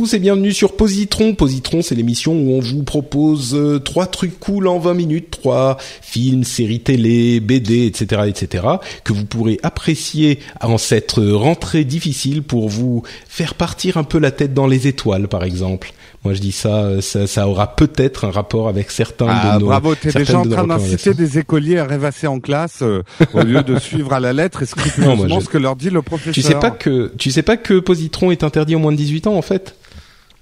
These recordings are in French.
Tous et bienvenue sur Positron. Positron, c'est l'émission où on vous propose euh, trois trucs cool en 20 minutes, trois films, séries télé, BD, etc., etc., que vous pourrez apprécier en cette rentrée difficile pour vous faire partir un peu la tête dans les étoiles, par exemple. Moi, je dis ça, euh, ça, ça aura peut-être un rapport avec certains Ah, de nos. bravo, t'es déjà en train d'inciter des écoliers à rêvasser en classe euh, au lieu de suivre à la lettre et scrupuleusement ce que leur dit le professeur. Tu sais pas que tu sais pas que Positron est interdit aux moins de 18 ans en fait?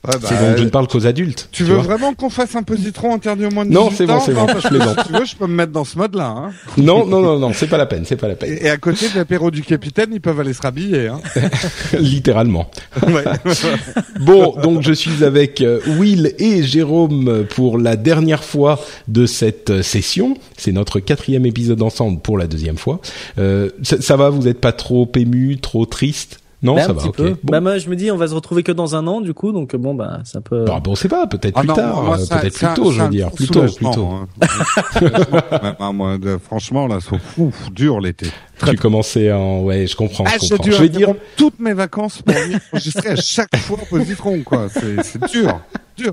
Ouais, bah, C'est donc je ne parle qu'aux adultes. Tu veux vraiment qu'on fasse un positron interdit au moins de Non, 18 c'est bon, c'est bon, je plaisante. si tu veux, je peux me mettre dans ce mode-là. Hein. Non, non, non, non, c'est pas la peine, c'est pas la peine. Et, et à côté de l'apéro du capitaine, ils peuvent aller se rhabiller. Hein. Littéralement. Ouais. Bon, donc je suis avec euh, Will et Jérôme pour la dernière fois de cette euh, session. C'est notre quatrième épisode ensemble pour la deuxième fois. Euh, ça, ça va, vous êtes pas trop ému, trop triste? Non, Bah, ça un va, petit peu. Bon. Bah moi je me dis on va se retrouver que dans un an du coup donc bon bah ça peut. Bah, bon, c'est pas, peut-être Ah plus non, tard, euh, peut-être plus tôt, je veux dire, plus tôt, plus tôt. hein. Franchement, là, c'est ouf, dur l'été. Tu commençais en, ouais, je comprends, Ah, je j'ai comprends. Je vais dire, toutes mes vacances pour enregistrer à chaque fois Positron, quoi. C'est c'est dur, dur.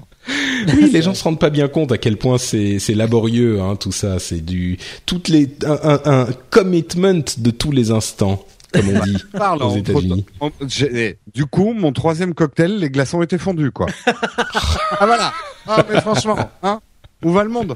oui, les gens se rendent pas bien compte à quel point c'est c'est laborieux, hein, tout ça. C'est du toutes les un, un, un commitment de tous les instants, comme on dit Parle aux États-Unis. eh, Du coup, mon troisième cocktail, les glaçons étaient fondus, quoi. ah voilà. Ah mais franchement, hein, où va le monde?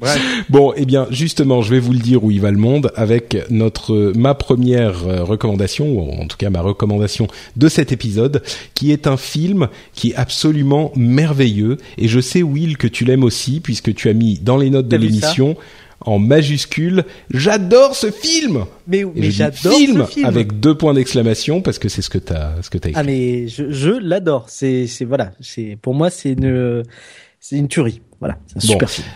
Bref. Bon, eh bien, justement, je vais vous le dire où il va le monde avec notre ma première euh, recommandation, ou en tout cas ma recommandation de cet épisode, qui est un film qui est absolument merveilleux. Et je sais, Will, que tu l'aimes aussi, puisque tu as mis dans les notes de l'émission en majuscule, j'adore ce film. Mais, mais j'adore film, ce film. avec deux points d'exclamation parce que c'est ce que t'as ce que t'as écrit. Ah mais je, je l'adore. C'est c'est voilà. C'est pour moi c'est une c'est une tuerie. Voilà. C'est un Bon. super film.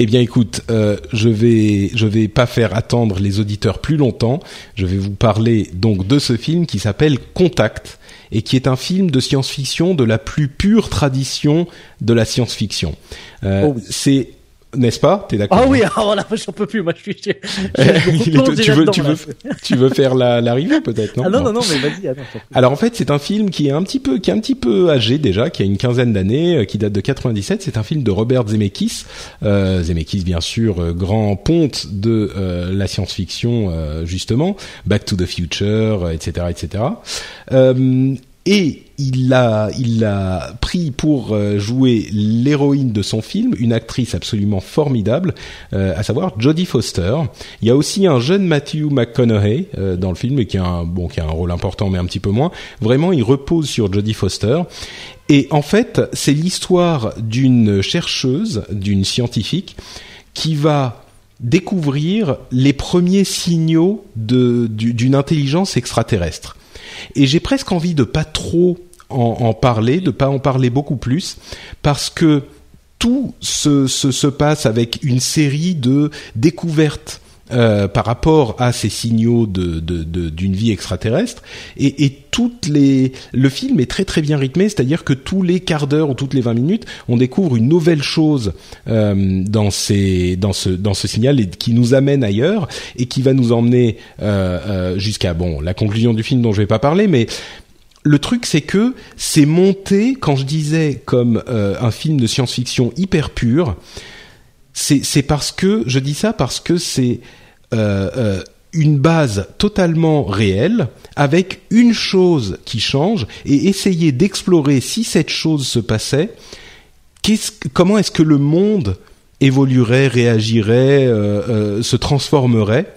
Eh bien, écoute, euh, je vais je vais pas faire attendre les auditeurs plus longtemps. Je vais vous parler donc de ce film qui s'appelle Contact et qui est un film de science-fiction de la plus pure tradition de la science-fiction. Euh, Oh oui. C'est n'est-ce pas? T'es d'accord Ah oui. Ah voilà. J'en peux plus. Moi je suis. Je, je, me replonge tu veux tu là. veux tu veux faire la l'arrivée peut-être non? Ah non non non mais vas-y. Alors en fait, c'est un film qui est un petit peu qui est un petit peu âgé déjà, qui a une quinzaine d'années, euh, qui date de 97. C'est un film de Robert Zemeckis. Euh, Zemeckis, bien sûr, euh, grand ponte de euh, la science-fiction, euh, justement, Back to the Future, etc., etc. Et il a, il a pris pour euh, jouer l'héroïne de son film, une actrice absolument formidable, euh, à savoir Jodie Foster. Il y a aussi un jeune Matthew McConaughey euh, dans le film, qui a un bon, qui a un rôle important, mais un petit peu moins. Vraiment, il repose sur Jodie Foster. Et en fait, c'est l'histoire d'une chercheuse, d'une scientifique, qui va découvrir les premiers signaux d'une intelligence extraterrestre. Et j'ai presque envie de pas trop en, parler, de pas en parler beaucoup plus, parce que tout se passe avec une série de découvertes euh, par rapport à ces signaux d'une vie extraterrestre. Et, toutes les le film est très très bien rythmé c'est-à-dire que tous les quarts d'heure ou toutes les 20 minutes on découvre une nouvelle chose euh, dans ces dans ce dans ce signal et qui nous amène ailleurs et qui va nous emmener euh, jusqu'à bon la conclusion du film dont je vais pas parler mais le truc, c'est que c'est monté, quand je disais comme un film de science-fiction hyper pur, c'est parce que, je dis ça parce que c'est euh, euh, une base totalement réelle, avec une chose qui change, et essayer d'explorer si cette chose se passait, que- comment est-ce que le monde évoluerait, réagirait, euh, se transformerait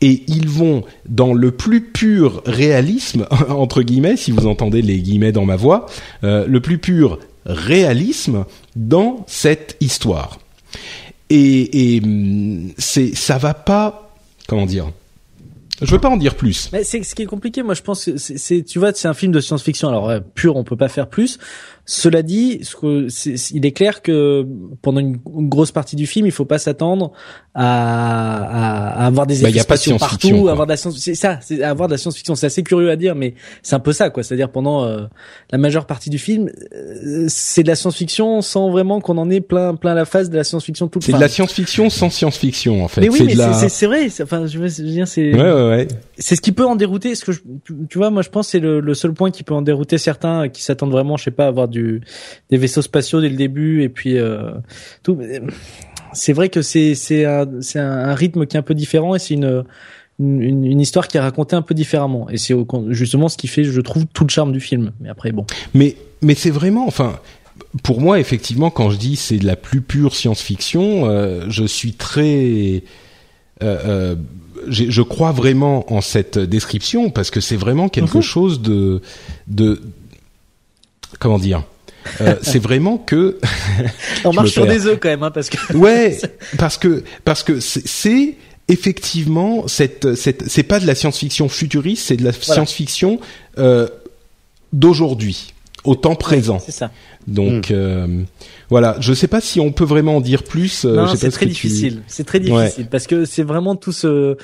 et ils vont dans le plus pur réalisme entre guillemets, si vous entendez les guillemets dans ma voix, le plus pur réalisme dans cette histoire. Et, et hum, c'est ça va pas comment dire. Je veux pas en dire plus. Mais c'est ce qui est compliqué. Moi, je pense que c'est, tu vois, c'est un film de science-fiction. Alors ouais, pur, on peut pas faire plus. Cela dit, ce que il est clair que pendant une, une grosse partie du film, il faut pas s'attendre à, à, à avoir des Bah, effets y a pas de partout, quoi. avoir de la science, c'est ça, c'est avoir de la science-fiction. C'est assez curieux à dire, mais c'est un peu ça, quoi. C'est-à-dire pendant euh, la majeure partie du film, euh, c'est de la science-fiction sans vraiment qu'on en ait plein, plein la face de la science-fiction tout. C'est de la science-fiction sans science-fiction en fait. Mais oui, mais la... c'est c'est vrai. c'est- Enfin, je veux dire, c'est Ouais, ouais, ouais. c'est ce qui peut en dérouter. Ce que je, tu- tu vois, moi, je pense que c'est le, le seul point qui peut en dérouter certains qui s'attendent vraiment, je sais pas, à avoir du des vaisseaux spatiaux dès le début et puis euh, tout. C'est vrai que c'est c'est un c'est un, rythme qui est un peu différent et c'est une, une une histoire qui est racontée un peu différemment et c'est justement ce qui fait, je trouve, tout le charme du film. Mais après, bon. Mais mais c'est vraiment, enfin, pour moi effectivement, quand je dis c'est de la plus pure science-fiction, euh, je suis très, euh, euh, je crois vraiment en cette description parce que c'est vraiment quelque Mhm. chose de de comment dire? Euh, c'est vraiment que On marche sur des œufs quand même, hein, parce que ouais parce que parce que c'est- effectivement cette cette c'est pas de la science-fiction futuriste c'est de la Voilà. science-fiction euh, d'aujourd'hui au temps présent c'est ça. donc euh, voilà je sais pas si on peut vraiment en dire plus euh, Non, je sais c'est ce très tu- difficile. C'est très Ouais. difficile parce que c'est vraiment tout ce.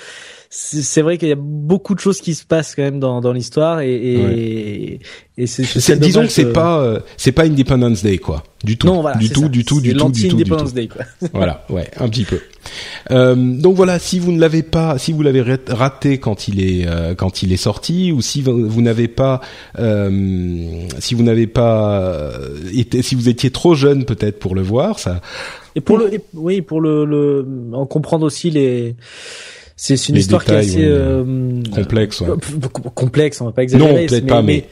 C'est vrai qu'il y a beaucoup de choses qui se passent quand même dans, dans l'histoire et et, et c'est. C'est- disons que c'est de- pas euh, c'est pas Independence Day quoi du tout Non, voilà, du tout du tout du tout du tout du tout l'anti-Independence Day, quoi. voilà, ouais, un petit peu. Euh, donc voilà, si vous ne l'avez pas, si vous l'avez rat- raté quand il est euh, quand il est sorti, ou si vous, vous n'avez pas, euh, si vous n'avez pas euh, été, si vous étiez trop jeune peut-être pour le voir, ça, Et pour le, et- oui, pour le, le, en comprendre aussi les. C'est une histoire détails, qui est assez ouais, euh, complexe. Ouais. euh, complexe. On va pas exagérer. Non, peut-être pas, mais- Mais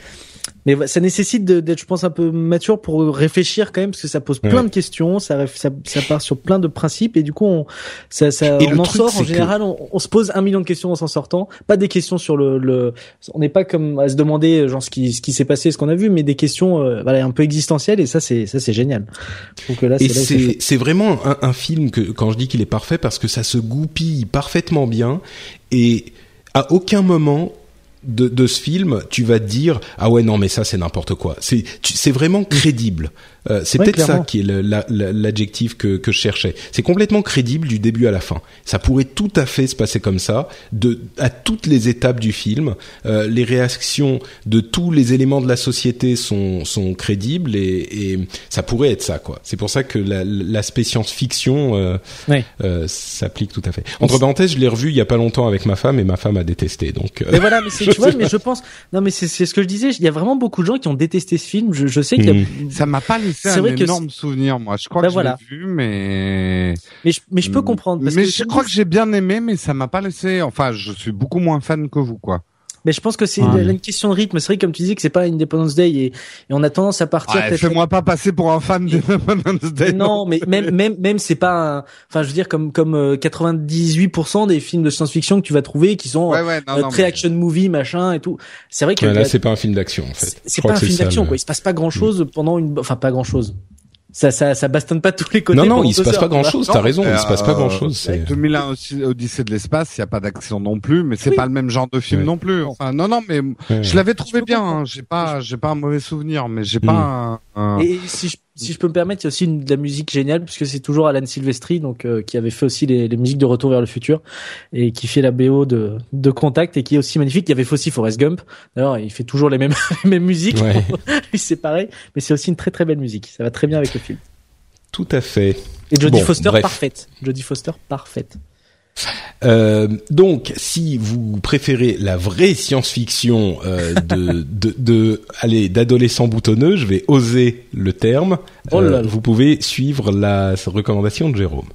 ouais, ça nécessite d'être, je pense, un peu mature pour réfléchir quand même, parce que ça pose plein Ouais. de questions, ça, ça, ça part sur plein de principes, et du coup, on, ça, ça, on en truc, sort en que- général, on, on se pose un million de questions en s'en sortant, pas des questions sur le, le on n'est pas comme à se demander genre ce qui, ce qui s'est passé, ce qu'on a vu, mais des questions, euh, voilà, un peu existentielles, et ça, c'est, ça, c'est génial. Que là, Et c'est vraiment un, un film que quand je dis qu'il est parfait parce que ça se goupille parfaitement bien et à aucun moment de, de ce film tu vas te dire ah ouais non mais ça c'est n'importe quoi. C'est c'est vraiment crédible Euh, c'est Ouais, peut-être ça qui est le- la- la- l'adjectif que, que je cherchais. C'est complètement crédible du début à la fin. Ça pourrait tout à fait se passer comme ça de à toutes les étapes du film. Euh, les réactions de tous les éléments de la société sont sont crédibles et, et ça pourrait être ça quoi. C'est pour ça que la- l'aspect science-fiction euh, Ouais. euh, s'applique tout à fait. Entre parenthèses je l'ai revu il y a pas longtemps avec ma femme et ma femme a détesté donc euh, Mais voilà, mais tu vois, mais je pense, non, mais c'est, c'est ce que je disais, il y a vraiment beaucoup de gens qui ont détesté ce film, je, je sais a, Mhm. Ça m'a pas laissé C'est un vrai que énorme souvenir, moi. Je crois Bah que voilà. je l'ai vu, mais mais je, mais je peux comprendre, parce mais que je crois que j'ai bien aimé, mais ça m'a pas laissé. Enfin, je suis beaucoup moins fan que vous, quoi. Mais je pense que c'est Ouais. une question de rythme. C'est vrai, comme tu dis, que c'est pas Independence Day et, et on a tendance à partir. Ouais, Fais-moi pas passer pour un fan de Independence Day. non, mais même même même c'est pas. un- Enfin, je veux dire comme comme euh, 98% des films de science-fiction que tu vas trouver qui sont Ouais, ouais, non, euh, non, très mais- action movie machin et tout. C'est vrai que ouais, là c'est pas un film d'action en fait c'est pas un film d'action le- quoi. Il se passe pas grand chose pendant une. Enfin, pas grand chose. Ça ça ça bastonne pas tous les côtés. non non il se passe pas grand chose t'as raison il se passe pas grand chose c'est 2001 aussi, Odyssée de l'espace, il y a pas d'action non plus, mais c'est Oui. pas le même genre de film Ouais. non plus. Enfin, non, non, mais Ouais. je l'avais trouvé bien. hein. J'ai pas, j'ai pas un mauvais souvenir, mais j'ai Mm. pas un. un- Et si je, si je peux me permettre, il y a aussi une, de la musique géniale puisque c'est toujours Alan Silvestri, donc euh, qui avait fait aussi les, les musiques de Retour vers le futur et qui fait la BO de, de Contact et qui est aussi magnifique. Il y avait fait aussi Forrest Gump. D'ailleurs, il fait toujours les mêmes les mêmes musiques. Ouais. Lui, c'est pareil, mais c'est aussi une très très belle musique. Ça va très bien avec le film. tout à fait Et Jodie Bon, Foster bref. parfaite. Jodie Foster parfaite. Euh, donc, si vous préférez la vraie science-fiction euh, de, de, de, allez, d'adolescents boutonneux, je vais oser le terme. Oh là Euh, là. vous pouvez suivre la recommandation de Jérôme.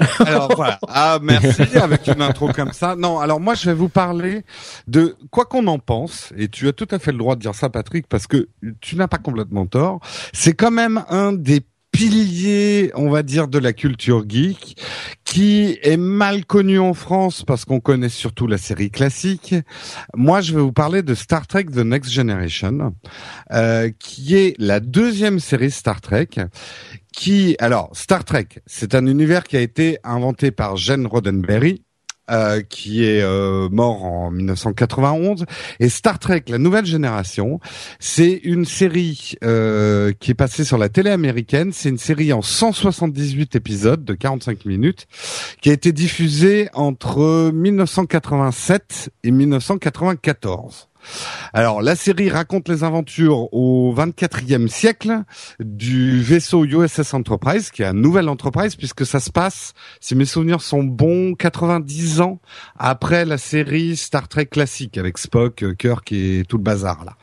Alors voilà. Ah merci avec une intro comme ça. Non, alors moi je vais vous parler de quoi qu'on en pense et tu as tout à fait le droit de dire ça Patrick parce que tu n'as pas complètement tort. C'est quand même un des piliers, on va dire, de la culture geek, qui est mal connu en France parce qu'on connaît surtout la série classique. Moi, je vais vous parler de Star Trek The Next Generation, euh, qui est la deuxième série Star Trek, qui, alors, Star Trek, c'est un univers qui a été inventé par Gene Roddenberry, euh, qui est mort en 1991. Et Star Trek, la nouvelle génération, c'est une série qui est passée sur la télé américaine. C'est une série en 178 épisodes de 45 minutes qui a été diffusée entre 1987 et 1994. Alors, la série raconte les aventures au 24e siècle du vaisseau USS Enterprise, qui est un nouvel Enterprise, puisque ça se passe, si mes souvenirs sont bons, 90 ans après la série Star Trek classique, avec Spock, Kirk et tout le bazar là.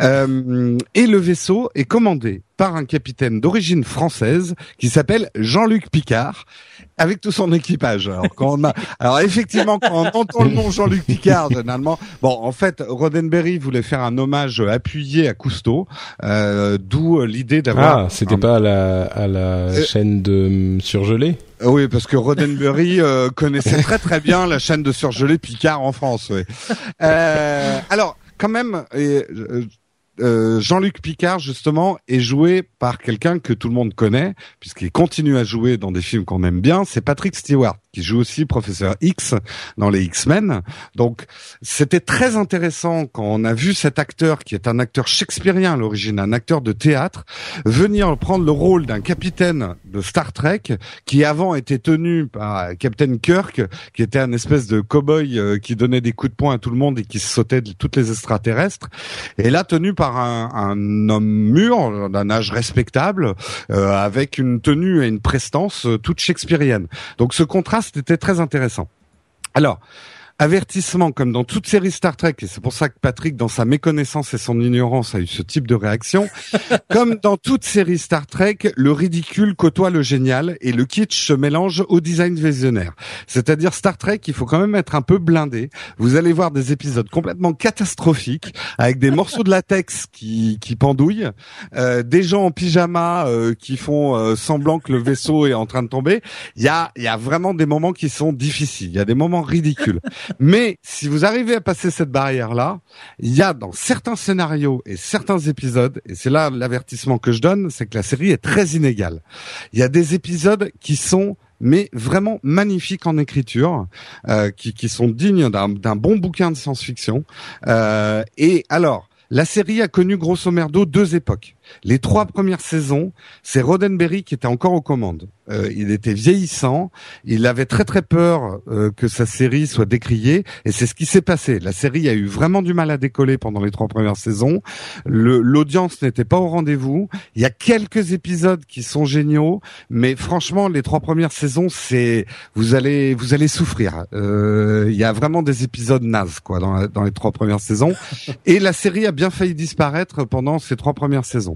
Euh, et le vaisseau est commandé par un capitaine d'origine française qui s'appelle Jean-Luc Picard, avec tout son équipage. Alors, quand on a, alors effectivement, quand on entend le nom Jean-Luc Picard, généralement, bon, en fait, Roddenberry voulait faire un hommage appuyé à Cousteau, euh, d'où l'idée d'avoir. Ah, c'était pas à la, à la euh, chaîne de hum, surgelé. Oui, parce que Roddenberry euh, connaissait très très bien la chaîne de surgelé Picard en France. Oui. Euh, alors, quand même, euh, Jean-Luc Picard justement est joué par quelqu'un que tout le monde connaît puisqu'il continue à jouer dans des films qu'on aime bien, c'est Patrick Stewart qui joue aussi professeur X dans les X-Men. Donc c'était très intéressant quand on a vu cet acteur qui est un acteur shakespearien à l'origine, un acteur de théâtre, venir prendre le rôle d'un capitaine de Star Trek qui avant était tenu par Captain Kirk, qui était un espèce de cow-boy euh, qui donnait des coups de poing à tout le monde et qui sautait de toutes les extraterrestres, et là tenu par un, un homme mûr d'un âge respectable, euh, avec une tenue et une prestance euh, toute shakespearienne. Donc ce contraste c'était très intéressant. Alors, avertissement comme dans toute série Star Trek, et c'est pour ça que Patrick, dans sa méconnaissance et son ignorance, a eu ce type de réaction. comme dans toute série Star Trek, le ridicule côtoie le génial et le kitsch se mélange au design visionnaire. C'est-à-dire Star Trek, il faut quand même être un peu blindé. Vous allez voir des épisodes complètement catastrophiques avec des morceaux de latex qui, qui pendouillent, euh, des gens en pyjama euh, qui font euh, semblant que le vaisseau est en train de tomber. Il y a, il y a vraiment des moments qui sont difficiles. Il y a des moments ridicules. Mais si vous arrivez à passer cette barrière-là, il y a dans certains scénarios et certains épisodes, et c'est là l'avertissement que je donne, c'est que la série est très inégale. Il y a des épisodes qui sont mais vraiment magnifiques en écriture, euh, qui, sont dignes d'un bon bouquin de science-fiction. Euh, et alors, la série a connu grosso merdo deux époques. Les trois premières saisons, c'est Roddenberry qui était encore aux commandes. Euh, il était vieillissant, il avait très très peur euh, que sa série soit décriée, et c'est ce qui s'est passé. La série a eu vraiment du mal à décoller pendant les trois premières saisons. L'audience n'était pas au rendez-vous. Il y a quelques épisodes qui sont géniaux, mais franchement, les trois premières saisons, c'est vous allez vous allez souffrir. Euh, il y a vraiment des épisodes nazes quoi dans, dans les trois premières saisons, et la série a bien failli disparaître pendant ces trois premières saisons.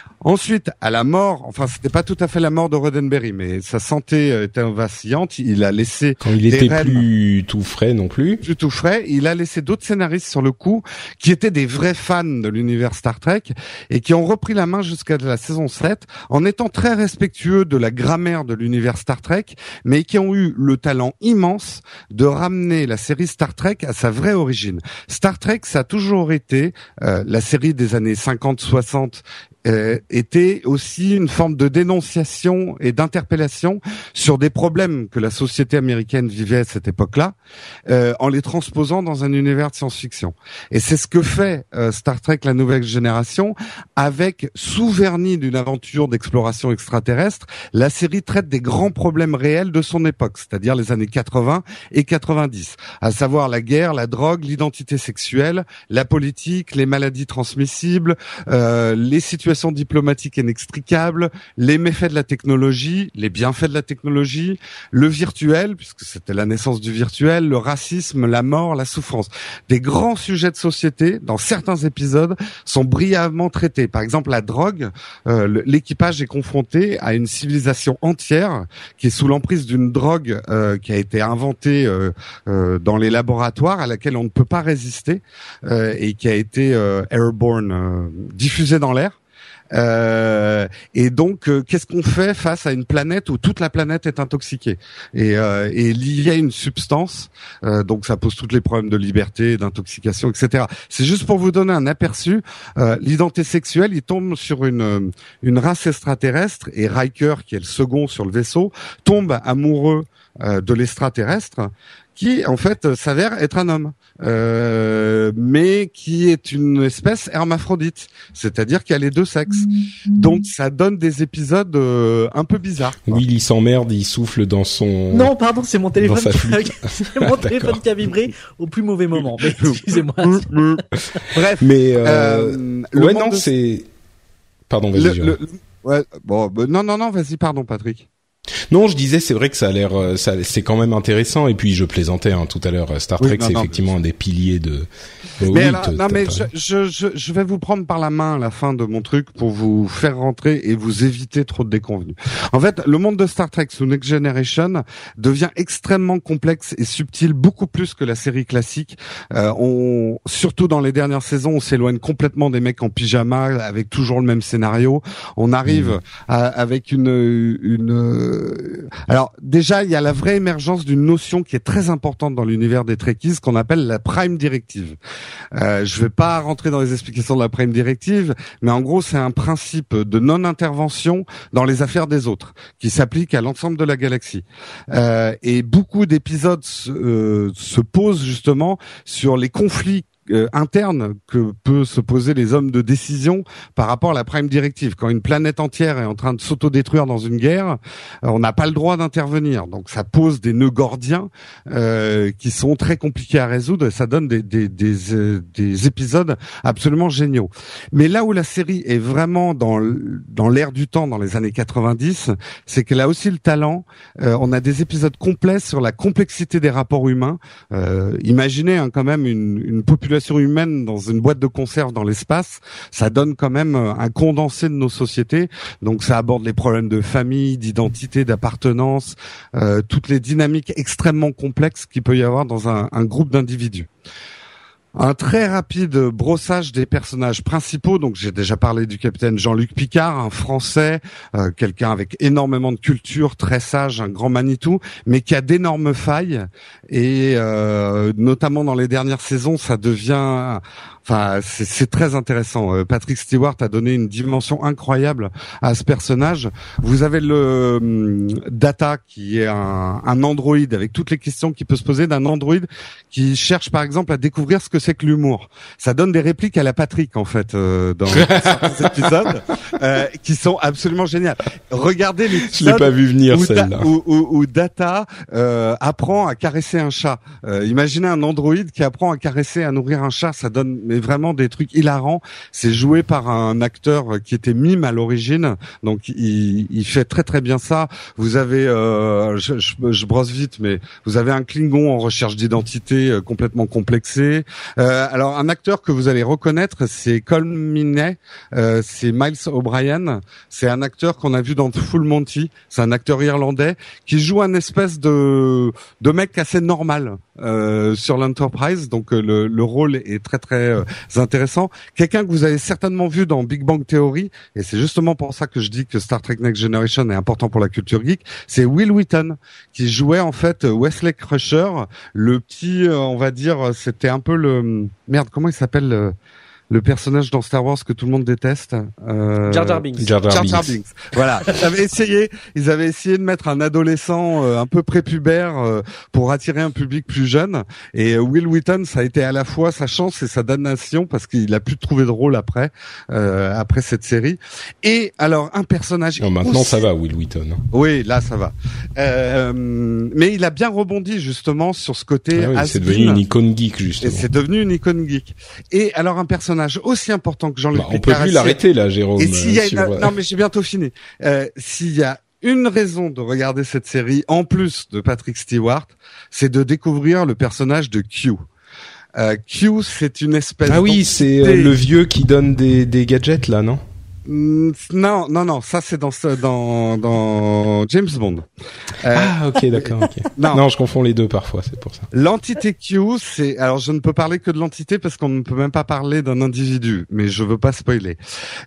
Ensuite, à la mort, enfin, c'était pas tout à fait la mort de Roddenberry, mais sa santé euh, était vacillante. Il a laissé quand il était plus tout frais non plus, plus tout frais. Il a laissé d'autres scénaristes sur le coup qui étaient des vrais fans de l'univers Star Trek et qui ont repris la main jusqu'à la saison 7 en étant très respectueux de la grammaire de l'univers Star Trek, mais qui ont eu le talent immense de ramener la série Star Trek à sa vraie origine. Star Trek, ça a toujours été euh, la série des années 50-60 euh, était aussi une forme de dénonciation et d'interpellation sur des problèmes que la société américaine vivait à cette époque-là, euh, en les transposant dans un univers de science-fiction. Et c'est ce que fait euh, Star Trek La Nouvelle Génération, avec sous vernis d'une aventure d'exploration extraterrestre, la série traite des grands problèmes réels de son époque, c'est-à-dire les années 80 et 90, à savoir la guerre, la drogue, l'identité sexuelle, la politique, les maladies transmissibles, les situations diplomatique inextricable, les méfaits de la technologie, les bienfaits de la technologie, le virtuel, puisque c'était la naissance du virtuel, le racisme, la mort, la souffrance. Des grands sujets de société, dans certains épisodes, sont brillamment traités. Par exemple, la drogue, euh, l'équipage est confronté à une civilisation entière qui est sous l'emprise d'une drogue euh, qui a été inventée euh, dans les laboratoires, à laquelle on ne peut pas résister, et qui a été airborne, diffusée dans l'air. Euh, et donc, euh, qu'est-ce qu'on fait face à une planète où toute la planète est intoxiquée et, euh, et liée à une substance euh, Donc, ça pose tous les problèmes de liberté, d'intoxication, etc. C'est juste pour vous donner un aperçu. L'identité sexuelle, il tombe sur une une race extraterrestre et Riker, qui est le second sur le vaisseau, tombe amoureux de l'extraterrestre qui en fait s'avère être un homme, euh, mais qui est une espèce hermaphrodite, c'est-à-dire qu'il a les deux sexes. Donc ça donne des épisodes euh, un peu bizarres. quoi. Will il s'emmerde, il souffle dans son. Non, pardon, c'est mon téléphone, qui a, flûte. c'est mon téléphone qui a vibré au plus mauvais moment. Excusez-moi. Bref. Mais euh... euh, le ouais, non, de- c'est. Pardon, vas-y. le- Jérôme. le- ouais, bon, bah, non, non, non, vas-y, pardon, Patrick. Non, je disais, c'est vrai que ça a l'air, euh, c'est quand même intéressant. Et puis je plaisantais hein, tout à l'heure. euh, Star Trek, c'est effectivement un des piliers de. Euh, Mais oui, alors, t'as- non, t'as mais je, je, je, vais vous prendre par la main à la fin de mon truc pour vous faire rentrer et vous éviter trop de déconvenus. En fait, le monde de Star Trek sous Next Generation devient extrêmement complexe et subtil, beaucoup plus que la série classique. Euh, on, surtout dans les dernières saisons, on s'éloigne complètement des mecs en pyjama avec toujours le même scénario. On arrive Mhm. à- avec une, une. Euh, Alors déjà, il y a la vraie émergence d'une notion qui est très importante dans l'univers des Trekkies, qu'on appelle la Prime Directive. Euh, je vais pas rentrer dans les explications de la Prime Directive, mais en gros, c'est un principe de non-intervention dans les affaires des autres, qui s'applique à l'ensemble de la galaxie. Euh, et beaucoup d'épisodes se, euh, se posent justement sur les conflits euh, internes que peut se poser les hommes de décision par rapport à la Prime Directive. Quand une planète entière est en train de s'autodétruire dans une guerre, euh, on n'a pas le droit d'intervenir. Donc ça pose des nœuds gordiens euh, qui sont très compliqués à résoudre et ça donne des, des, des, euh, des épisodes absolument géniaux. Mais là où la série est vraiment dans, dans l'air du temps dans les années 90, c'est qu'elle a aussi le talent. Euh, on a des épisodes complets sur la complexité des rapports humains. Imaginez hein, quand même une, une population humaine dans une boîte de conserve dans l'espace, ça donne quand même euh, un condensé de nos sociétés. Donc ça aborde les problèmes de famille, d'identité, d'appartenance, euh, toutes les dynamiques extrêmement complexes qu'il peut y avoir dans un, un groupe d'individus. Un très rapide brossage des personnages principaux. Donc j'ai déjà parlé du capitaine Jean-Luc Picard, un Français, euh, quelqu'un avec énormément de culture, très sage, un grand Manitou, mais qui a d'énormes failles. Et euh, notamment dans les dernières saisons, ça devient, enfin c'est très intéressant. Euh, Patrick Stewart a donné une dimension incroyable à ce personnage. Vous avez le hum, Data qui est un, un androïde avec toutes les questions qui peut se poser d'un androïde qui cherche par exemple à découvrir ce que c'est que l'humour. Ça donne des répliques à la Patrick en fait euh, dans certains épisodes euh, qui sont absolument géniales. Regardez Je l'ai pas vu venir où, celle-là. où- où- où Data euh, apprend à caresser un chat. Euh, imaginez un androïde qui apprend à caresser, à nourrir un chat, ça donne vraiment des trucs hilarants. C'est joué par un acteur qui était mime à l'origine, donc il, il fait très très bien ça. Vous avez, euh, je, je, je brosse vite, mais vous avez un Klingon en recherche d'identité euh, complètement complexé. Euh, alors un acteur que vous allez reconnaître, c'est Colm Minney, euh, c'est Miles O'Brien. C'est un acteur qu'on a vu dans Full Monty. C'est un acteur irlandais qui joue un espèce de de mec assez normal euh, sur l'Enterprise. Donc euh, le, le rôle est très très euh, intéressant. Quelqu'un que vous avez certainement vu dans Big Bang Theory, et c'est justement pour ça que je dis que Star Trek Next Generation est important pour la culture geek. C'est Will Wheaton qui jouait en fait Wesley Crusher, le petit, euh, on va dire, c'était un peu le merde. Comment il s'appelle le, personnage dans Star Wars que tout le monde déteste euh... Jar Jar Binks. Jar Jar Jar Jar Binks. Binks. Voilà, ils avaient essayé, ils avaient essayé de mettre un adolescent euh, un peu prépubère euh, pour attirer un public plus jeune. Et euh, Will Wheaton, ça a été à la fois sa chance et sa damnation parce qu'il a pu trouver de rôle après, euh, après cette série. Et alors un personnage. Non, maintenant aussi- ça va, Will Wheaton. hein. Oui, là ça va. Euh, mais il a bien rebondi justement sur ce côté. Ah oui, c'est devenu une icône geek Et justement. c'est devenu une icône geek. Et alors un personnage aussi important que Jean-Luc Bah, on peut plus l'arrêter là, Jérôme. et s'il y a euh, une... non mais j'ai bientôt fini. Euh, s'il y a une raison de regarder cette série en plus de Patrick Stewart, c'est de découvrir le personnage de Q. Euh, Q, c'est une espèce. Ah oui, c'est euh, le vieux qui donne des, des gadgets là, non? Non, non, non, ça c'est dans ce- dans dans James Bond. Euh, Ah ok, d'accord. ok. non, Non, je confonds les deux parfois, c'est pour ça. L'entité Q, c'est alors je ne peux parler que de l'entité parce qu'on ne peut même pas parler d'un individu, mais je veux pas spoiler.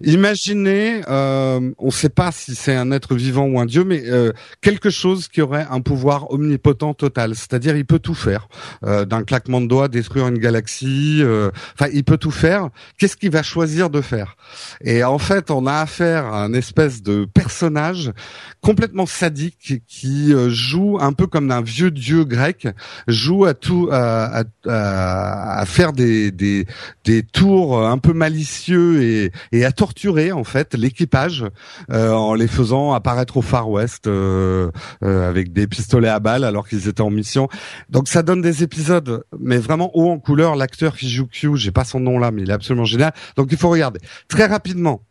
Imaginez, euh, on ne sait pas si c'est un être vivant ou un dieu, mais euh, quelque chose qui aurait un pouvoir omnipotent total, c'est-à-dire il peut tout faire, euh, d'un claquement de doigts détruire une galaxie, euh, enfin il peut tout faire. Qu'est-ce qu'il va choisir de faire? Et en fait, on a affaire à un espèce de personnage complètement sadique qui euh, joue un peu comme un vieux dieu grec, joue à tout, à, à, à faire des, des, des tours un peu malicieux et, et à torturer en fait l'équipage euh, en les faisant apparaître au Far West euh, euh, avec des pistolets à balles alors qu'ils étaient en mission. Donc ça donne des épisodes, mais vraiment haut en couleur. L'acteur qui joue Q, j'ai pas son nom là, mais il est absolument génial. Donc il faut regarder très rapidement.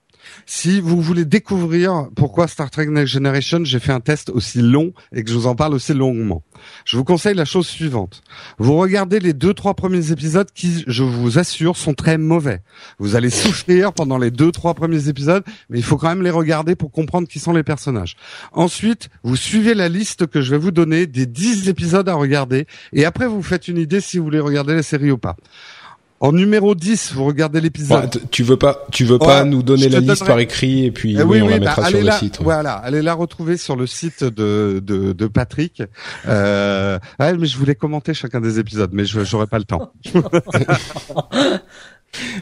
Si vous voulez découvrir pourquoi Star Trek Next Generation, j'ai fait un test aussi long et que je vous en parle aussi longuement. Je vous conseille la chose suivante. Vous regardez les deux, trois premiers épisodes qui, je vous assure, sont très mauvais. Vous allez souffrir pendant les deux, trois premiers épisodes, mais il faut quand même les regarder pour comprendre qui sont les personnages. Ensuite, vous suivez la liste que je vais vous donner des dix épisodes à regarder et après vous faites une idée si vous voulez regarder la série ou pas. En numéro 10, vous regardez l'épisode. Ouais, tu veux pas, tu veux pas Ouais, nous donner la te liste donnerai- par écrit et puis Eh oui, on la bah, mettra sur allez le la, site. ouais. Voilà, allez la retrouver sur le site de de, de, de Patrick. Euh, ouais, mais je voulais commenter chacun des épisodes, mais je j'aurais pas le temps.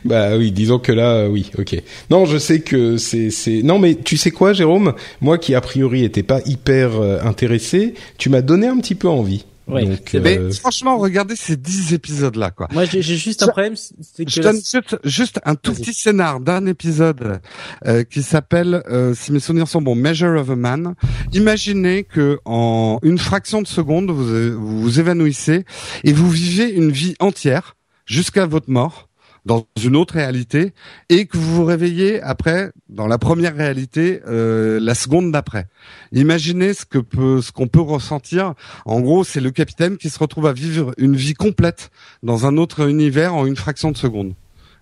Bah oui, disons que là, euh, oui, ok. Non, je sais que c'est, c'est. Non, mais tu sais quoi, Jérôme? Moi, qui a priori était pas hyper euh, intéressé, tu m'as donné un petit peu envie. Ouais. Donc, C'est Mais euh, franchement, regardez ces 10 épisodes là, quoi. Moi, j'ai juste un Ça- problème, que Je donne juste, juste un tout petit scénar d'un épisode euh, qui s'appelle, euh, si mes souvenirs sont bons, Measure of a Man. Imaginez que en une fraction de seconde, vous vous, vous évanouissez et vous vivez une vie entière jusqu'à votre mort dans une autre réalité et que vous vous réveillez après dans la première réalité euh, la seconde d'après. Imaginez ce que peut ce qu'on peut ressentir. En gros, c'est le capitaine qui se retrouve à vivre une vie complète dans un autre univers en une fraction de seconde.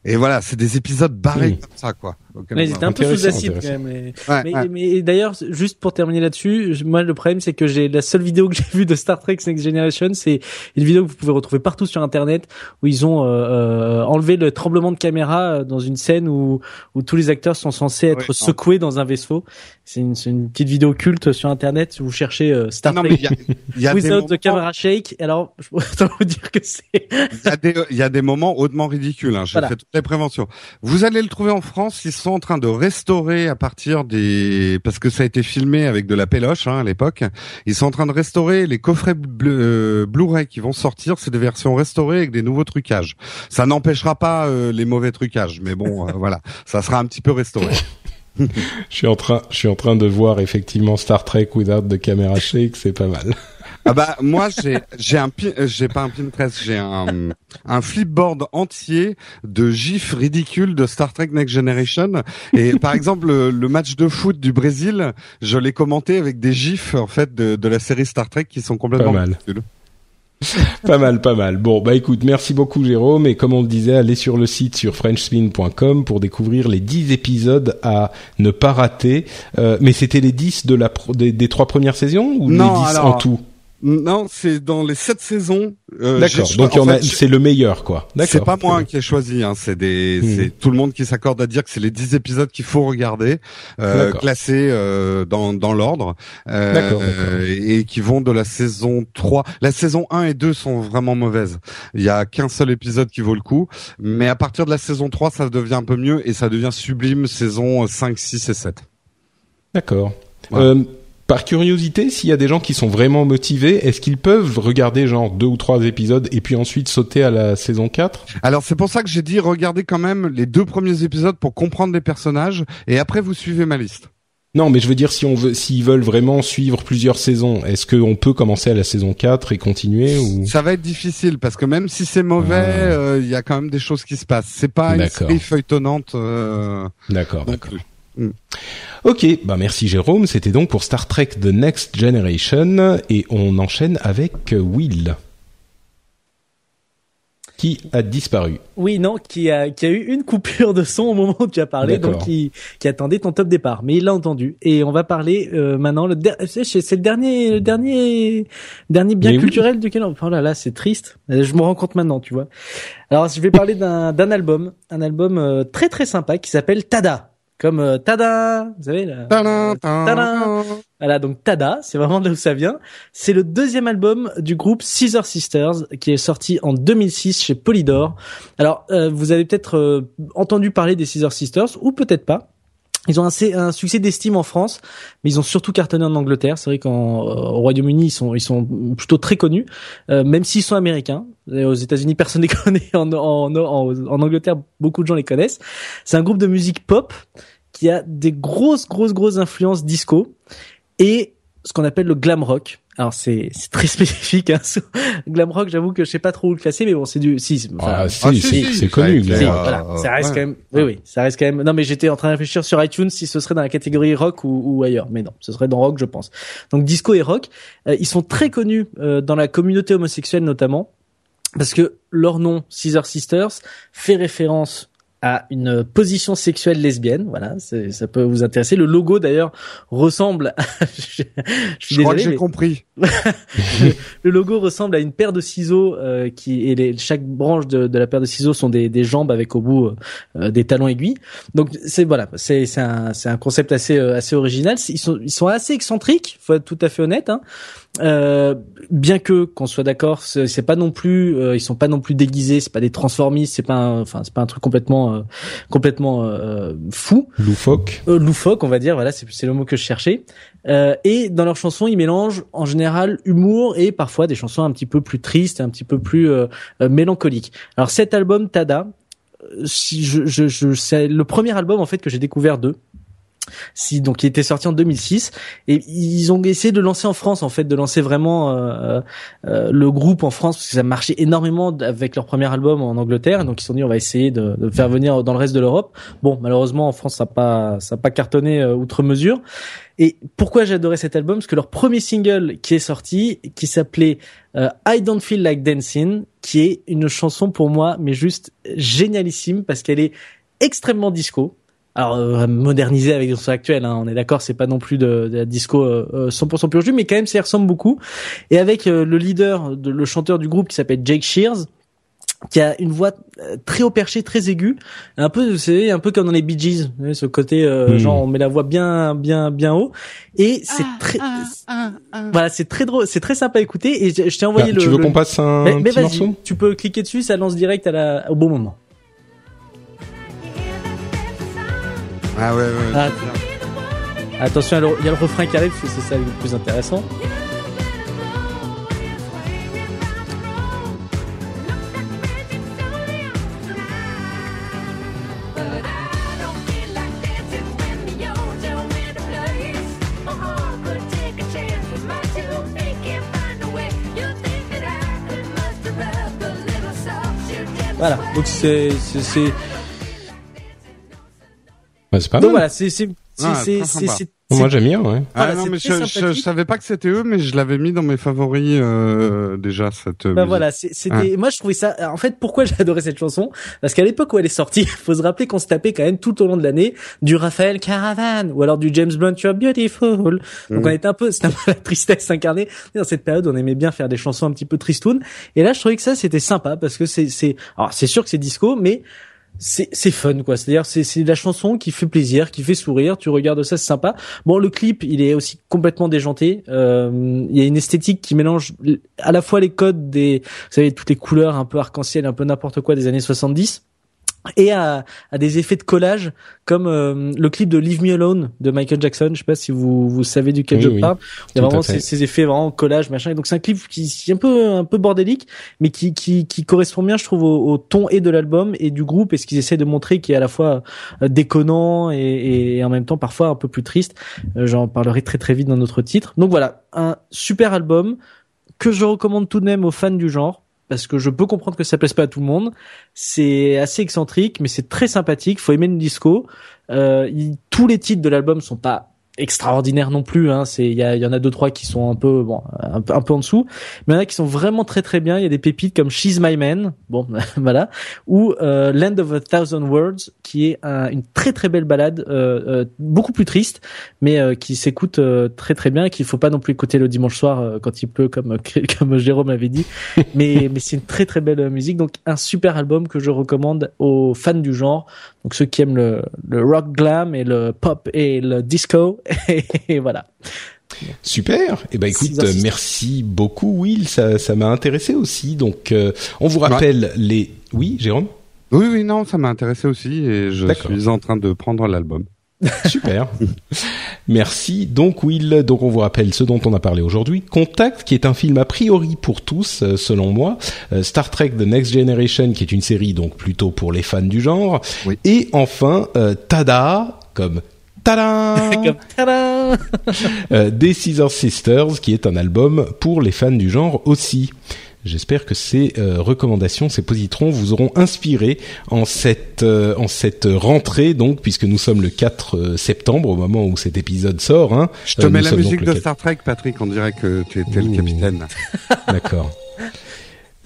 Et voilà, c'est des épisodes barrés Mm. comme ça, quoi. Ils a- étaient un peu sous acide quand même. Ouais, Mais, ouais. mais d'ailleurs, juste pour terminer là-dessus, moi le problème c'est que j'ai la seule vidéo que j'ai vue de Star Trek Next Generation, c'est une vidéo que vous pouvez retrouver partout sur Internet où ils ont euh, euh, enlevé le tremblement de caméra euh, dans une scène où où tous les acteurs sont censés être Ouais, secoués dans un vaisseau. C'est une, c'est une petite vidéo culte sur Internet si vous cherchez euh, Star Non, Trek il y a, y a des Without moments, the Camera Shake. Alors, je pourrais autant vous dire que c'est il y a des, il y a des moments hautement ridicules. Hein. J'ai Voilà. fait toutes les préventions. Vous allez le trouver en France. Sont en train de restaurer à partir des, parce que ça a été filmé avec de la péloche hein, à l'époque. Ils sont en train de restaurer les coffrets euh, Blu-ray qui vont sortir. C'est des versions restaurées avec des nouveaux trucages. Ça n'empêchera pas euh, les mauvais trucages, mais bon, euh, voilà, ça sera un petit peu restauré. je suis en train, je suis en train de voir effectivement Star Trek Without the Camera Shake, c'est pas mal. Ah bah moi j'ai j'ai un euh, j'ai pas un Pinterest, j'ai un un flipboard entier de gifs ridicules de Star Trek Next Generation et par exemple le, le match de foot du Brésil, je l'ai commenté avec des gifs en fait de, de la série Star Trek qui sont complètement Pas mal. ridicules. pas mal, pas mal. Bon, bah écoute, merci beaucoup Jérôme. Et comme on le disait, allez sur le site sur frenchspin.com pour découvrir les 10 épisodes à ne pas rater. Euh, mais c'était les 10 de la pro- des, des trois premières saisons ou Non, les 10 alors, en tout? Non, c'est dans les sept saisons. euh, D'accord. Donc c'est le meilleur, quoi. D'accord. C'est pas moi qui ai choisi, hein, c'est des, Hmm. c'est tout le monde qui s'accorde à dire que c'est les 10 épisodes qu'il faut regarder, euh, classés euh, dans, dans l'ordre, euh, euh, et qui vont de la saison 3. La saison 1 et 2 sont vraiment mauvaises. Il y a qu'un seul épisode qui vaut le coup, mais à partir de la saison 3, ça devient un peu mieux et ça devient sublime saison 5, 6 et 7. D'accord. Ouais. Par curiosité, s'il y a des gens qui sont vraiment motivés, est-ce qu'ils peuvent regarder genre deux ou trois épisodes et puis ensuite sauter à la saison 4 Alors c'est pour ça que j'ai dit regardez quand même les deux premiers épisodes pour comprendre les personnages et après vous suivez ma liste. Non, mais je veux dire si on veut s'ils veulent vraiment suivre plusieurs saisons, est-ce qu'on peut commencer à la saison 4 et continuer ou? Ça va être difficile parce que même si c'est mauvais, Ah. euh, il y a quand même des choses qui se passent. C'est pas une série feuilletonnante. euh, D'accord, d'accord. Ok, bah merci Jérôme. C'était donc pour Star Trek The Next Generation et on enchaîne avec Will qui a disparu. Oui, non, qui a, qui a eu une coupure de son au moment où tu as parlé, donc qui, qui attendait ton top départ. Mais il l'a entendu. Et on va parler euh, maintenant. Le c'est le dernier, le dernier, dernier bien Mais oui. culturel duquel. on- Oh là là, c'est triste. Je me rends compte maintenant, tu vois. Alors, je vais parler d'un d'un album, un album euh, très très sympa qui s'appelle Tada. Comme euh, Tada, vous savez là. Tada. tadam. Voilà, donc Tada, c'est vraiment de là où ça vient. C'est le deuxième album du groupe Scissor Sisters qui est sorti en 2006 chez Polydor. Alors, euh, vous avez peut-être euh, entendu parler des Scissor Sisters ou peut-être pas. Ils ont un, succès d'estime en France, mais ils ont surtout cartonné en Angleterre. C'est vrai qu'au Royaume-Uni, ils sont, ils sont plutôt très connus, euh, même s'ils sont américains. aux États-Unis, personne ne les connaît. En, en, Angleterre, beaucoup de gens les connaissent. C'est un groupe de musique pop qui a des grosses, grosses, grosses influences disco et ce qu'on appelle le glam rock. Alors c'est très spécifique. Hein. Glam rock, j'avoue que je sais pas trop où le classer, mais bon, c'est du si. ah, si, c'est connu. voilà, ça reste quand même. Oui, oui, ça reste quand même. Non, mais j'étais en train de réfléchir sur iTunes si ce serait dans la catégorie rock ou, ou ailleurs, mais non, ce serait dans rock, je pense. Donc disco et rock, euh, ils sont très connus euh, dans la communauté homosexuelle notamment parce que leur nom, Caesar Sisters, fait référence à une position sexuelle lesbienne. Voilà, ça peut vous intéresser. Le logo d'ailleurs ressemble. À... je, je crois que j'ai compris. le, logo ressemble à une paire de ciseaux euh, qui et les, chaque branche de, de, la paire de ciseaux sont des, des jambes avec au bout euh, des talons aiguilles. Donc c'est voilà, c'est c'est un c'est un concept assez euh, assez original. Ils sont ils sont assez excentriques, faut être tout à fait honnête. Hein. Euh, bien que qu'on soit d'accord, c'est pas non plus, euh, ils sont pas non plus déguisés, c'est pas des transformistes, c'est pas, enfin c'est pas un truc complètement, euh, complètement euh, fou. Loufoque. loufoque, on va dire, voilà, c'est le mot que je cherchais. et dans leurs chansons, ils mélangent en général humour et parfois des chansons un petit peu plus tristes, un petit peu plus mélancoliques. Alors cet album Tada, si je, je, je c'est le premier album en fait que j'ai découvert d'eux si donc il était sorti en 2006 et ils ont essayé de lancer en France en fait de lancer vraiment euh, euh, le groupe en France parce que ça marchait énormément avec leur premier album en Angleterre. Donc ils se sont dit on va essayer de, de faire venir dans le reste de l'Europe. Bon malheureusement en France ça n'a pas ça pas cartonné euh, outre mesure. Et pourquoi adoré cet album? Parce que leur premier single qui est sorti qui s'appelait I Don't Feel Like Dancing qui est une chanson pour moi mais juste génialissime parce qu'elle est extrêmement disco alors euh, modernisé avec des son actuel hein, on est d'accord c'est pas non plus de, de la disco euh, 100% euh, pur jus mais quand même ça ressemble beaucoup. Et avec euh, le leader de, le chanteur du groupe qui s'appelle Jake Shears qui a une voix très haut perché très aiguë un peu vous savez un peu comme dans les Bee Gees ce côté hmm. genre on met la voix bien bien bien haut. Et c'est ah, très ah, ah, voilà c'est très drôle c'est très sympa à écouter. Et je, t'ai envoyé bah, le tu veux qu'on passe un mais, mais morceau? tu peux cliquer dessus ça lance direct à la au bon moment Ah. Ah, attention, il y a le refrain qui arrive, c'est ça le plus intéressant. Voilà, donc c'est c'est pas Donc voilà, c'est c'est ah, c'est c'est moi j'aime bien, ouais. Ah non, mais je, je, savais pas que c'était eux, mais je l'avais mis dans mes favoris euh, déjà cette. Bah voilà, c'était. Moi je trouvais ça. En fait, pourquoi j'ai adoré cette chanson? Parce qu'à l'époque où elle est sortie, faut se rappeler qu'on se tapait quand même tout au long de l'année du Raphaël Caravan ou alors du James Blunt You're Beautiful. Donc mm. on était un peu, c'était un peu la tristesse incarnée. Dans cette période, on aimait bien faire des chansons un petit peu tristounes. Et là, je trouvais que ça c'était sympa parce que c'est c'est. Alors c'est sûr que c'est disco, mais c'est fun quoi. C'est à dire c'est c'est la chanson qui fait plaisir qui fait sourire. Tu regardes ça c'est sympa. Bon le clip il est aussi complètement déjanté. Euh, il y a une esthétique qui mélange à la fois les codes des vous savez toutes les couleurs un peu arc-en-ciel un peu n'importe quoi des années 70 et à, à, des effets de collage comme euh, le clip de Leave Me Alone de Michael Jackson. Je sais pas si vous vous savez duquel je parle. Il y a vraiment ces, ces, effets vraiment collage machin. Et donc c'est un clip qui est un peu un peu bordélique, mais qui qui, qui correspond bien, je trouve, au, ton et de l'album et du groupe et ce qu'ils essaient de montrer, qui est à la fois euh, déconnant et, et, en même temps parfois un peu plus triste. Euh, j'en parlerai très très vite dans notre titre. Donc voilà, un super album que je recommande tout de même aux fans du genre parce que je peux comprendre que ça plaise pas à tout le monde. C'est assez excentrique, mais c'est très sympathique. Faut aimer le disco. Euh, tous les titres de l'album sont pas extraordinaire non plus. Hein. C'est il y, en a deux trois qui sont un peu bon un, un peu en dessous, mais il y en a qui sont vraiment très très bien. Il y a des pépites comme She's My Man, bon voilà, ou euh, Land of a Thousand Words, qui est une très très belle balade, euh, euh, beaucoup plus triste, mais euh, qui s'écoute très très bien, qu'il faut pas non plus écouter le dimanche soir quand il pleut comme comme Jérôme avait dit, mais mais c'est une très très belle musique. Donc un super album que je recommande aux fans du genre, donc ceux qui aiment le, le rock glam et le pop et le disco et voilà. Super. Et eh ben écoute, merci beaucoup Will, ça ça m'a intéressé aussi. Donc euh, on vous rappelle les Oui, Jérôme? Oui oui non, ça m'a intéressé aussi et je suis en train de prendre l'album. Super. Merci. Donc Will, donc on vous rappelle ce dont on a parlé aujourd'hui. Contact, qui est un film a priori pour tous, euh, selon moi. Euh, Star Trek The Next Generation, qui est une série donc plutôt pour les fans du genre. Oui. Et enfin, euh, Tada, comme Tada Comme tada euh, des Scissor Sisters, qui est un album pour les fans du genre aussi. J'espère que ces euh, recommandations, ces positrons vous auront inspiré en cette euh, en cette rentrée donc puisque nous sommes le 4 euh, septembre au moment où cet épisode sort. Hein. Je te Euh, mets la musique de 4 Star Trek, Patrick. On dirait que tu étais Ouh. le capitaine. D'accord.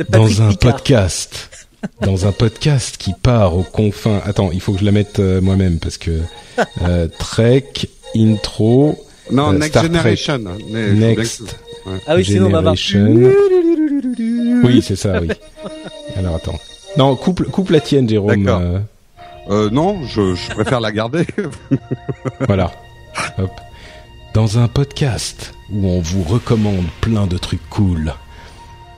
Dans un Picard. podcast, dans un podcast qui part aux confins. Attends, il faut que je la mette euh, moi-même parce que euh, Trek intro Non, Euh, Next Star. Generation. Mais bien next. que- ouais. Ah oui, sinon on va avoir. Generation. Oui, c'est ça, oui. Alors attends. Non, coupe, coupe la tienne, Jérôme. D'accord. euh, Euh, non, je, je préfère la garder. voilà. Hop. Dans un podcast où on vous recommande plein de trucs cool.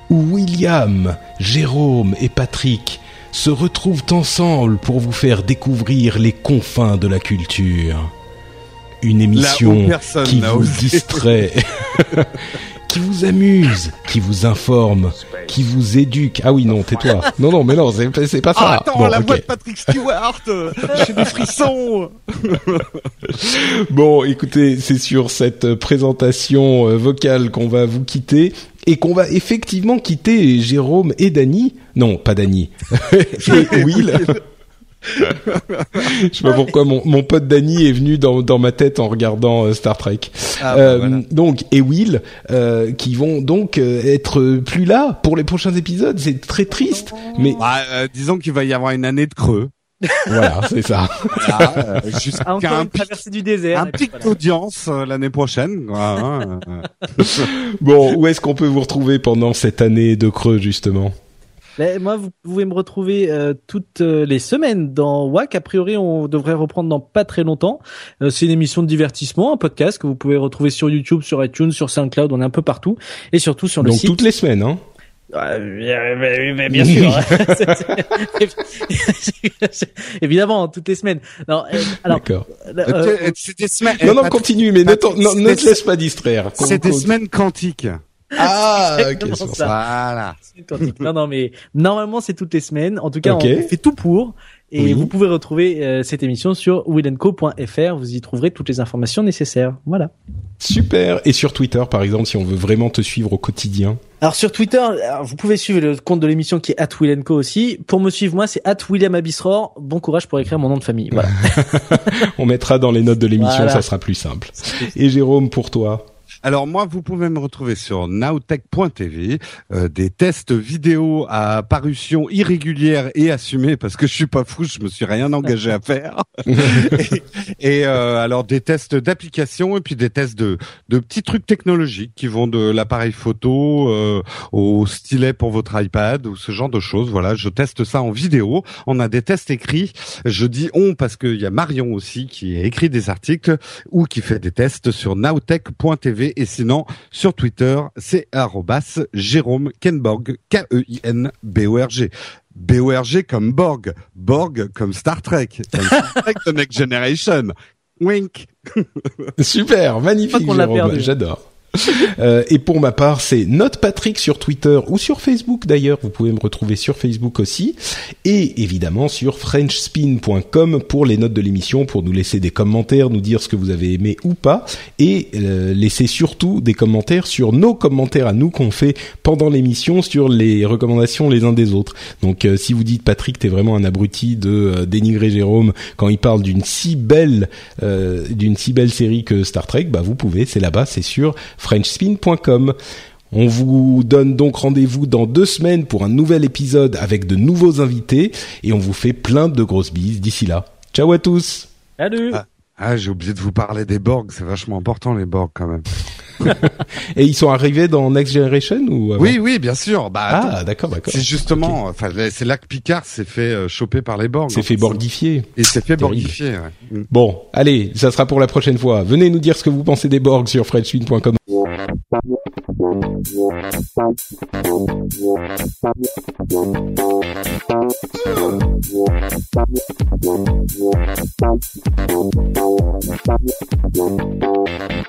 Où William, Jérôme et Patrick se retrouvent ensemble pour vous faire découvrir les confins de la culture. Une émission qui vous osé. distrait, qui vous amuse, qui vous informe, qui vous éduque. Ah oui, non, tais-toi. Non, non, mais non, c'est pas ça. Ah, attends, Bon, la voix de Patrick Stewart euh, J'ai des frissons Bon, écoutez, c'est sur cette présentation euh, vocale qu'on va vous quitter et qu'on va effectivement quitter Jérôme et Dany. Non, pas Dany. et Will. Je sais pas pourquoi mon, mon pote Dany est venu dans, dans ma tête en regardant euh, Star Trek. Ah, bah, Euh, voilà. Donc et Will euh, qui vont donc euh, être plus là pour les prochains épisodes. C'est très triste, mais Bah, euh, Disons qu'il va y avoir une année de creux. Voilà, c'est ça. Voilà, euh, Ah, Jusqu'à encore un une pic, traversée du désert. un pic voilà. d'audience euh, l'année prochaine. hein, euh. Bon, où est-ce qu'on peut vous retrouver pendant cette année de creux justement? Mais moi, vous pouvez me retrouver euh, toutes euh, les semaines dans WAC. A priori, on devrait reprendre dans pas très longtemps. Euh, c'est une émission de divertissement, un podcast que vous pouvez retrouver sur YouTube, sur iTunes, sur SoundCloud. On est un peu partout et surtout sur le Donc site. toutes les semaines, hein? Euh, bien, bien- bien- bien sûr. Évidemment, toutes les semaines. Non, euh, alors, D'accord. euh, Euh, C'est des semaines. Non, non, continue, mais ne, non, te laisse pas distraire. C'est des semaines quantiques. Ah, ok, Exactement c'est pour ça. Voilà. Non, non, mais normalement c'est toutes les semaines. En tout cas, Ok. on fait tout pour. Et Oui. vous pouvez retrouver euh, cette émission sur willenco.fr. Vous y trouverez toutes les informations nécessaires. Voilà. Super. Et sur Twitter, par exemple, si on veut vraiment te suivre au quotidien. Alors sur Twitter, alors, vous pouvez suivre le compte de l'émission qui est @willenco aussi. Pour me suivre moi, c'est @williamabisror. Bon courage pour écrire mon nom de famille. Voilà. On mettra dans les notes de l'émission, Voilà. ça sera plus simple. Et Jérôme, pour toi Alors moi, vous pouvez me retrouver sur nowtech.tv, euh, des tests vidéo à parution irrégulière et assumée parce que je suis pas fou, je me suis rien engagé à faire. et et, euh, alors des tests d'application et puis des tests de, de petits trucs technologiques qui vont de l'appareil photo euh, au stylet pour votre iPad ou ce genre de choses. Voilà, je teste ça en vidéo. On a des tests écrits. Je dis on parce qu'il y a Marion aussi qui écrit des articles ou qui fait des tests sur nowtech.tv et sinon sur Twitter c'est arrobas Jérôme Kenborg K-E-I-N-B-O-R-G B-O-R-G comme Borg Borg comme Star Trek. Comme Star Trek The Next Generation. Wink. Super, magnifique Jérôme, j'adore. Euh, et pour ma part, c'est Note Patrick sur Twitter ou sur Facebook d'ailleurs. Vous pouvez me retrouver sur Facebook aussi. Et évidemment sur FrenchSpin.com pour les notes de l'émission, pour nous laisser des commentaires, nous dire ce que vous avez aimé ou pas. Et euh, laisser surtout des commentaires sur nos commentaires à nous qu'on fait pendant l'émission sur les recommandations les uns des autres. Donc euh, si vous dites Patrick, t'es vraiment un abruti de dénigrer Jérôme quand il parle d'une si belle d'une si belle série que Star Trek, bah vous pouvez, c'est là-bas, c'est sur frenchspin.com. On vous donne donc rendez-vous dans deux semaines pour un nouvel épisode avec de nouveaux invités et on vous fait plein de grosses bises d'ici là. Ciao à tous Salut. Ah. Ah, j'ai oublié de vous parler des Borg, c'est vachement important les Borg quand même. Et ils sont arrivés dans Next Generation ou avant Oui, oui, bien sûr. Bah, Ah, d'accord, d'accord. c'est justement, enfin, c'est là que Picard s'est fait euh, choper par les Borg. C'est en fait borgifier. Et s'est fait borgifier. Ouais. Mm. Bon, allez, ça sera pour la prochaine fois. Venez nous dire ce que vous pensez des Borg sur frenchspin.com. Thank you.